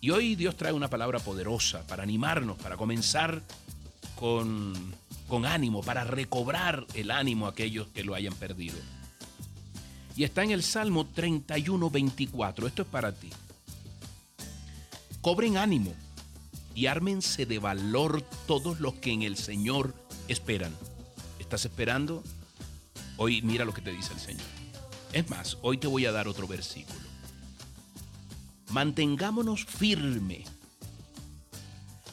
Y hoy Dios trae una palabra poderosa para animarnos, para comenzar con, con ánimo, para recobrar el ánimo a aquellos que lo hayan perdido. Y está en el Salmo 31, 24. Esto es para ti. Cobren ánimo y ármense de valor todos los que en el Señor esperan. ¿Estás esperando? Hoy mira lo que te dice el Señor. Es más, hoy te voy a dar otro versículo. Mantengámonos firme.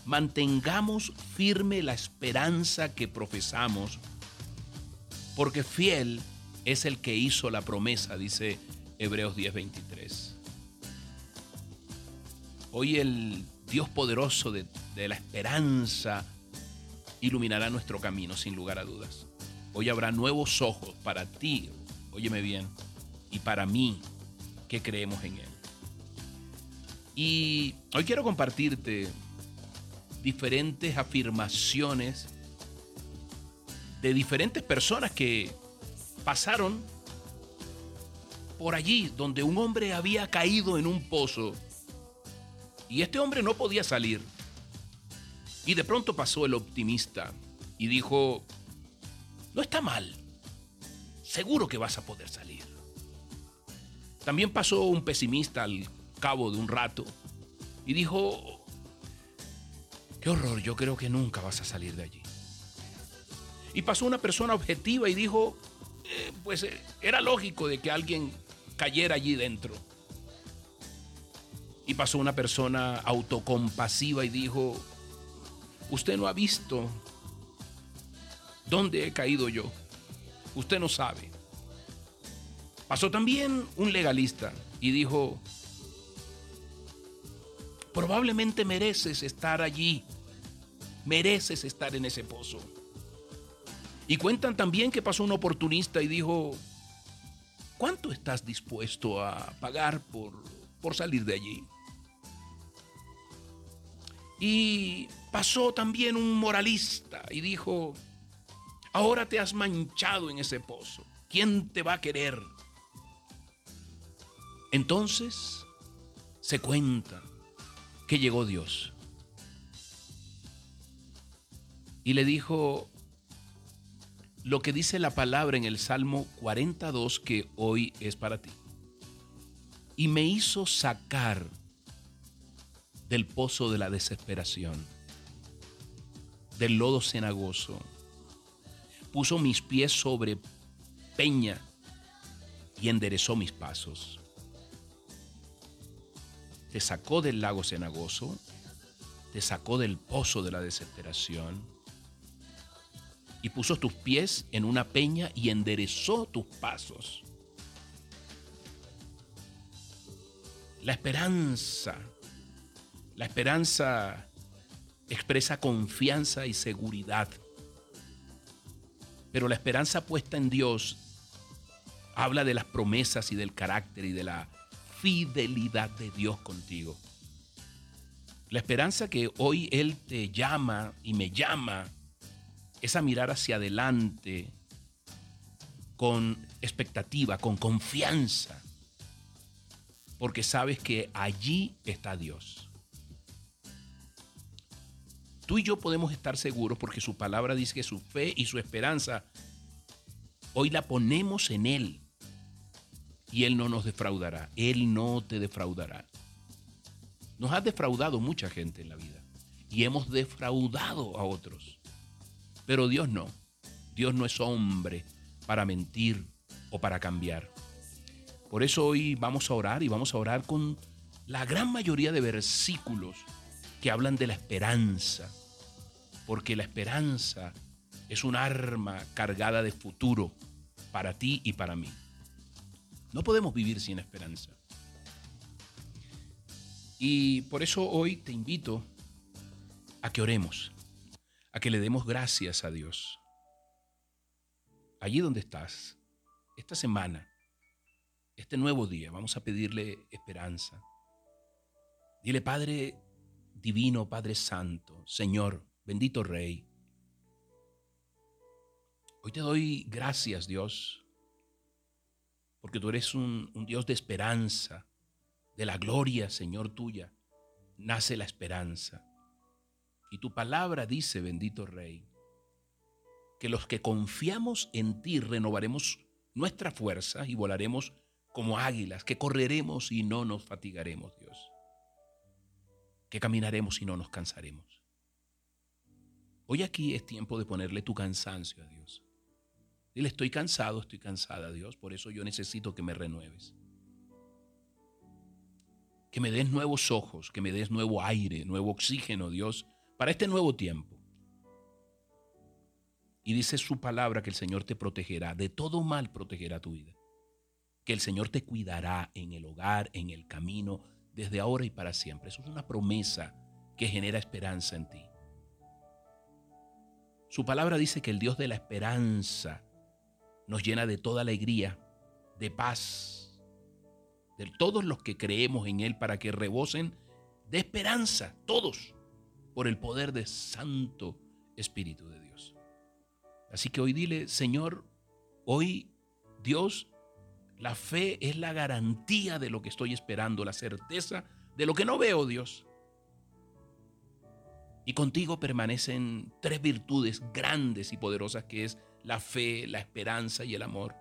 Mantengamos firme la esperanza que profesamos, porque fiel es el que hizo la promesa, dice Hebreos 10:23. Hoy el Dios poderoso de, de, la esperanza iluminará nuestro camino, sin lugar a dudas. Hoy habrá nuevos ojos para ti, óyeme bien, y para mí que creemos en Él. Y hoy quiero compartirte diferentes afirmaciones de diferentes personas que pasaron por allí donde un hombre había caído en un pozo y este hombre no podía salir. Y de pronto pasó el optimista y dijo, no está mal, seguro que vas a poder salir. También pasó un pesimista al cabo de un rato y dijo, qué horror, yo creo que nunca vas a salir de allí. Y pasó una persona objetiva y dijo, eh, pues eh, era lógico de que alguien cayera allí dentro. Y pasó una persona autocompasiva y dijo, usted no ha visto dónde he caído yo. Usted no sabe. Pasó también un legalista y dijo, probablemente mereces estar allí, mereces estar en ese pozo. Y cuentan también que pasó un oportunista y dijo, ¿cuánto estás dispuesto a pagar por, por salir de allí? Y pasó también un moralista y dijo, ahora te has manchado en ese pozo, ¿quién te va a querer? Entonces se cuenta que llegó Dios y le dijo lo que dice la palabra en el Salmo 42 que hoy es para ti. Y me hizo sacar del pozo de la desesperación, del lodo cenagoso. Puso mis pies sobre peña y enderezó mis pasos. Te sacó del lago cenagoso, te sacó del pozo de la desesperación y puso tus pies en una peña y enderezó tus pasos. La esperanza la esperanza expresa confianza y seguridad. Pero la esperanza puesta en Dios habla de las promesas y del carácter y de la fidelidad de Dios contigo. La esperanza que hoy Él te llama y me llama es a mirar hacia adelante con expectativa, con confianza, porque sabes que allí está Dios. Tú y yo podemos estar seguros porque su palabra dice que su fe y su esperanza hoy la ponemos en Él. Y Él no nos defraudará. Él no te defraudará. Nos ha defraudado mucha gente en la vida. Y hemos defraudado a otros. Pero Dios no. Dios no es hombre para mentir o para cambiar. Por eso hoy vamos a orar y vamos a orar con la gran mayoría de versículos que hablan de la esperanza, porque la esperanza es un arma cargada de futuro para ti y para mí. No podemos vivir sin esperanza. Y por eso hoy te invito a que oremos, a que le demos gracias a Dios. Allí donde estás, esta semana, este nuevo día, vamos a pedirle esperanza. Dile, Padre, divino Padre Santo, Señor, bendito Rey. Hoy te doy gracias, Dios, porque tú eres un, un, Dios de esperanza, de la gloria, Señor, tuya. nace la esperanza. Y tu palabra dice, bendito Rey, que los que confiamos en ti renovaremos nuestra fuerza y volaremos como águilas, que correremos y no nos fatigaremos, Dios, que caminaremos y no nos cansaremos. Hoy aquí es tiempo de ponerle tu cansancio a Dios. Dile, estoy cansado, estoy cansada, Dios, por eso yo necesito que me renueves. Que me des nuevos ojos, que me des nuevo aire, nuevo oxígeno, Dios, para este nuevo tiempo. Y dice su palabra que el Señor te protegerá, de todo mal protegerá tu vida. Que el Señor te cuidará en el hogar, en el camino, desde ahora y para siempre. Eso es una promesa que genera esperanza en ti. Su palabra dice que el Dios de la esperanza nos llena de toda alegría, de paz, de todos los que creemos en Él para que rebosen de esperanza, todos, por el poder de Santo Espíritu de Dios. Así que hoy dile, Señor, hoy Dios, la fe es la garantía de lo que estoy esperando, la certeza de lo que no veo, Dios. Y contigo permanecen tres virtudes grandes y poderosas que es la fe, la esperanza y el amor.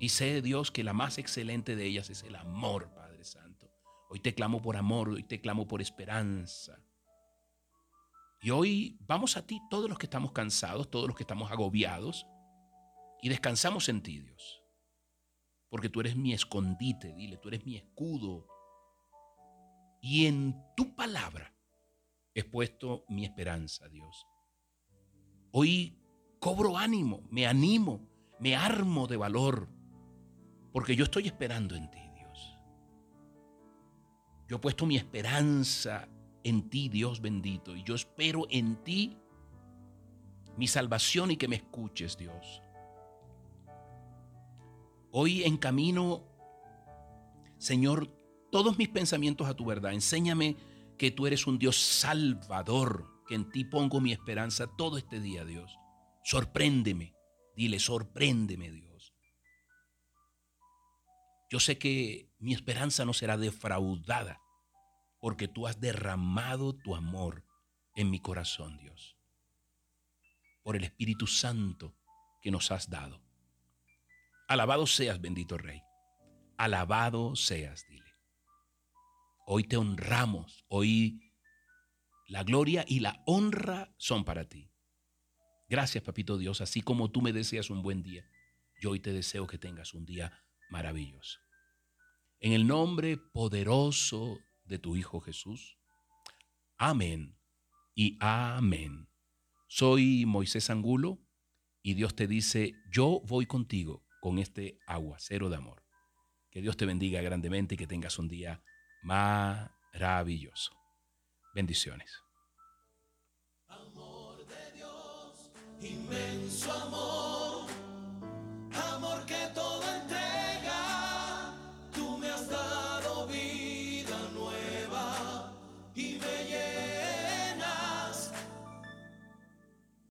Y sé, Dios, que la más excelente de ellas es el amor, Padre Santo. Hoy te clamo por amor, hoy te clamo por esperanza. Y hoy vamos a ti, todos los que estamos cansados, todos los que estamos agobiados, y descansamos en ti, Dios. Porque tú eres mi escondite, dile, tú eres mi escudo. Y en tu palabra he puesto mi esperanza, Dios. Hoy cobro ánimo, me animo, me armo de valor, porque yo estoy esperando en ti, Dios. Yo he puesto mi esperanza en ti, Dios bendito, y yo espero en ti mi salvación y que me escuches, Dios. Hoy en camino, Señor, todos mis pensamientos a tu verdad. Enséñame que tú eres un Dios salvador, que en ti pongo mi esperanza todo este día, Dios. Sorpréndeme, dile, sorpréndeme, Dios. Yo sé que mi esperanza no será defraudada, porque tú has derramado tu amor en mi corazón, Dios, por el Espíritu Santo que nos has dado. Alabado seas, bendito Rey. Alabado seas, dile. Hoy te honramos, hoy la gloria y la honra son para ti. Gracias, papito Dios, así como tú me deseas un buen día, yo hoy te deseo que tengas un día maravilloso. En el nombre poderoso de tu Hijo Jesús. Amén y amén. Soy Moisés Angulo y Dios te dice, yo voy contigo con este aguacero de amor. Que Dios te bendiga grandemente y que tengas un día maravilloso. Bendiciones. Inmenso amor.